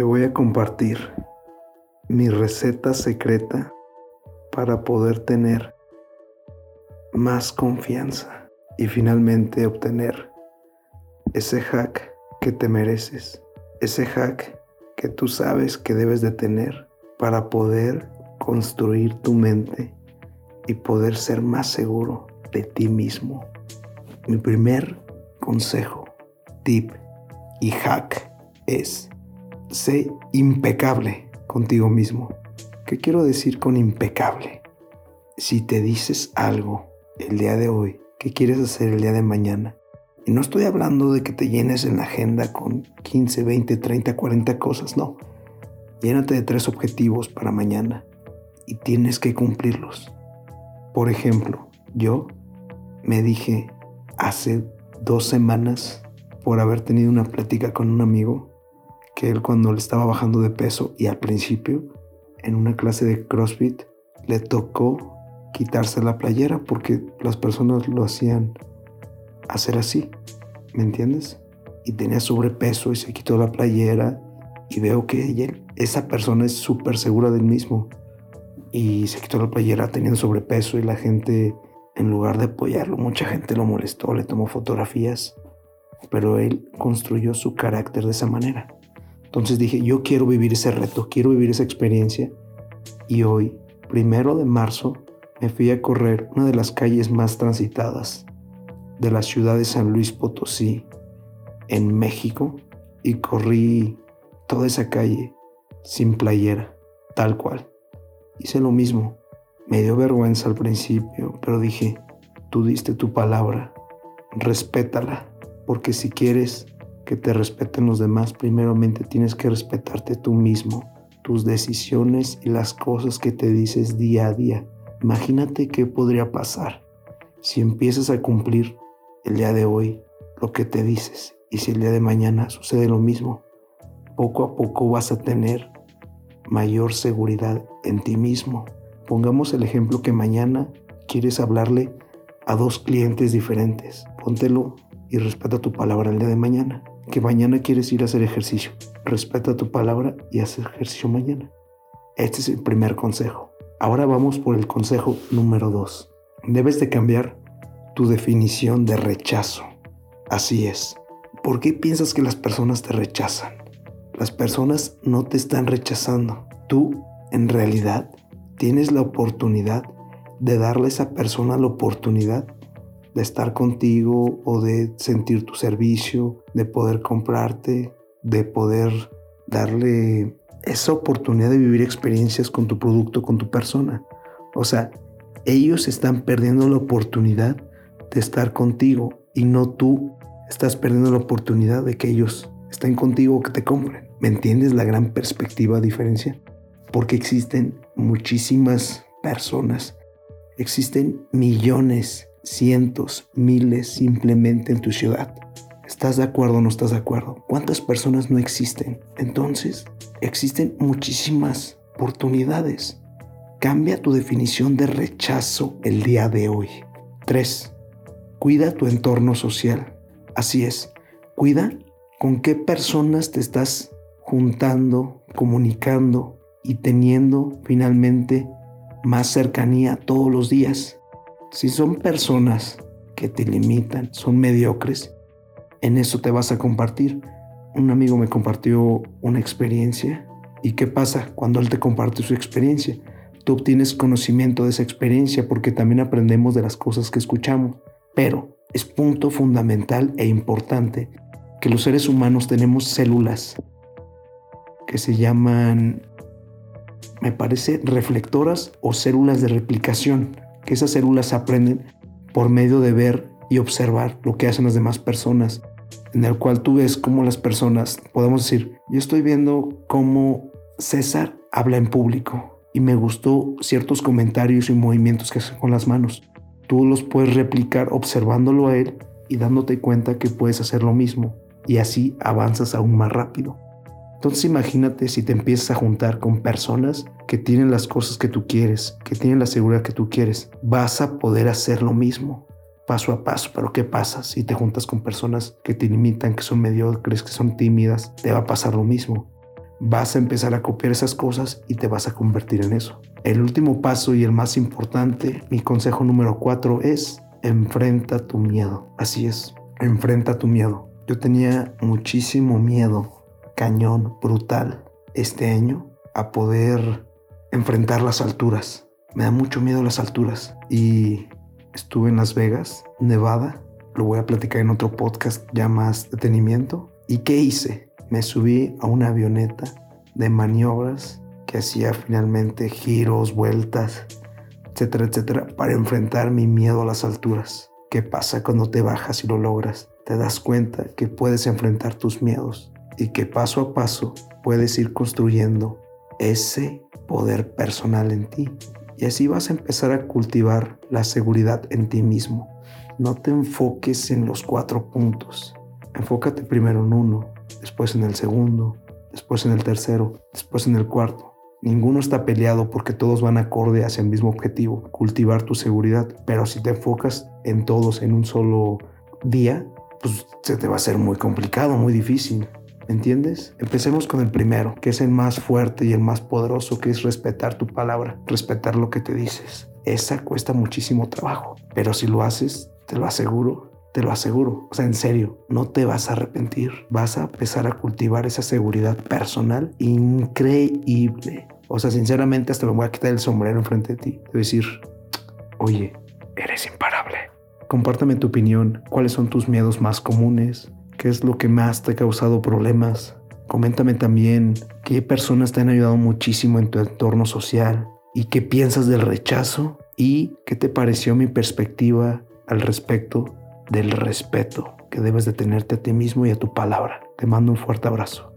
Te voy a compartir mi receta secreta para poder tener más confianza y finalmente obtener ese hack que te mereces, ese hack que tú sabes que debes de tener para poder construir tu mente y poder ser más seguro de ti mismo. Mi primer consejo, tip y hack es sé impecable contigo mismo. ¿Qué quiero decir con impecable? Si te dices algo el día de hoy, ¿qué quieres hacer el día de mañana? Y no estoy hablando de que te llenes en la agenda con 15, 20, 30, 40 cosas, no. Llénate de tres objetivos para mañana y tienes que cumplirlos. Por ejemplo, yo me dije hace dos semanas por haber tenido una plática con un amigo que él cuando le estaba bajando de peso y al principio en una clase de CrossFit le tocó quitarse la playera porque las personas lo hacían hacer así, ¿me entiendes? Y tenía sobrepeso y se quitó la playera y veo que esa persona es súper segura del mismo y se quitó la playera teniendo sobrepeso y la gente en lugar de apoyarlo, mucha gente lo molestó, le tomó fotografías, pero él construyó su carácter de esa manera. Entonces dije, yo quiero vivir ese reto, quiero vivir esa experiencia y hoy, primero de marzo, me fui a correr una de las calles más transitadas de la ciudad de San Luis Potosí, en México, y corrí toda esa calle sin playera, tal cual. Hice lo mismo. Me dio vergüenza al principio, pero dije, tú diste tu palabra, respétala, porque si quieres que te respeten los demás, primeramente tienes que respetarte tú mismo, tus decisiones y las cosas que te dices día a día. Imagínate qué podría pasar si empiezas a cumplir el día de hoy lo que te dices y si el día de mañana sucede lo mismo. Poco a poco vas a tener mayor seguridad en ti mismo. Pongamos el ejemplo que mañana quieres hablarle a dos clientes diferentes. Póntelo y respeta tu palabra el día de mañana. Que mañana quieres ir a hacer ejercicio. Respeta tu palabra y haz ejercicio mañana. Este es el primer consejo. Ahora vamos por el consejo número dos. Debes de cambiar tu definición de rechazo. Así es. ¿Por qué piensas que las personas te rechazan? Las personas no te están rechazando. Tú, en realidad, tienes la oportunidad de darle a esa persona la oportunidad de estar contigo o de sentir tu servicio, de poder comprarte, de poder darle esa oportunidad de vivir experiencias con tu producto, con tu persona. O sea, ellos están perdiendo la oportunidad de estar contigo y no tú estás perdiendo la oportunidad de que ellos estén contigo o que te compren. ¿Me entiendes la gran perspectiva diferencia? Porque existen muchísimas personas, existen millones, cientos, miles simplemente en tu ciudad. ¿Estás de acuerdo o no estás de acuerdo? ¿Cuántas personas no existen? Entonces, existen muchísimas oportunidades. Cambia tu definición de rechazo el día de hoy. 3. Cuida tu entorno social. Así es, cuida con qué personas te estás juntando, comunicando y teniendo finalmente más cercanía todos los días. Si son personas que te limitan, son mediocres, en eso te vas a compartir un amigo me compartió una experiencia. ¿Y qué pasa cuando él te comparte su experiencia? Tú obtienes conocimiento de esa experiencia porque también aprendemos de las cosas que escuchamos. Pero es punto fundamental e importante que los seres humanos tenemos células que se llaman, me parece, reflectoras o células de replicación, que esas células aprenden por medio de ver y observar lo que hacen las demás personas en el cual tú ves cómo las personas, podemos decir, yo estoy viendo cómo César habla en público y me gustó ciertos comentarios y movimientos que hace con las manos. Tú los puedes replicar observándolo a él y dándote cuenta que puedes hacer lo mismo y así avanzas aún más rápido. Entonces imagínate si te empiezas a juntar con personas que tienen las cosas que tú quieres, que tienen la seguridad que tú quieres, vas a poder hacer lo mismo paso a paso. Pero ¿qué pasa si te juntas con personas que te limitan, que son mediocres, que son tímidas? Te va a pasar lo mismo. vas a empezar a copiar esas cosas y te vas a convertir en eso. El último paso y el más importante, mi consejo número cuatro es enfrenta tu miedo. Así es, enfrenta tu miedo. Yo tenía muchísimo miedo, cañón, brutal, este año a poder enfrentar las alturas. Me da mucho miedo las alturas y estuve en Las Vegas, Nevada. Lo voy a platicar en otro podcast ya más detenimiento. ¿Y qué hice? Me subí a una avioneta de maniobras que hacía finalmente giros, vueltas, etcétera, etcétera, para enfrentar mi miedo a las alturas. ¿Qué pasa cuando te bajas y lo logras? Te das cuenta que puedes enfrentar tus miedos y que paso a paso puedes ir construyendo ese poder personal en ti. Y así vas a empezar a cultivar la seguridad en ti mismo. No te enfoques en los cuatro puntos. Enfócate primero en uno, después en el segundo, después en el tercero, después en el cuarto. Ninguno está peleado porque todos van acorde hacia el mismo objetivo, cultivar tu seguridad. Pero si te enfocas en todos en un solo día, pues se te va a hacer muy complicado, muy difícil. ¿Entiendes? Empecemos con el primero, que es el más fuerte y el más poderoso, que es respetar tu palabra, respetar lo que te dices. Esa cuesta muchísimo trabajo, pero si lo haces, te lo aseguro, te lo aseguro. O sea, en serio, no te vas a arrepentir. Vas a empezar a cultivar esa seguridad personal increíble. O sea, sinceramente, hasta me voy a quitar el sombrero enfrente de ti. Te decir, oye, eres imparable. Compártame tu opinión. ¿Cuáles son tus miedos más comunes? ¿Qué es lo que más te ha causado problemas? Coméntame también qué personas te han ayudado muchísimo en tu entorno social y qué piensas del rechazo y qué te pareció mi perspectiva al respecto del respeto que debes de tenerte a ti mismo y a tu palabra. Te mando un fuerte abrazo.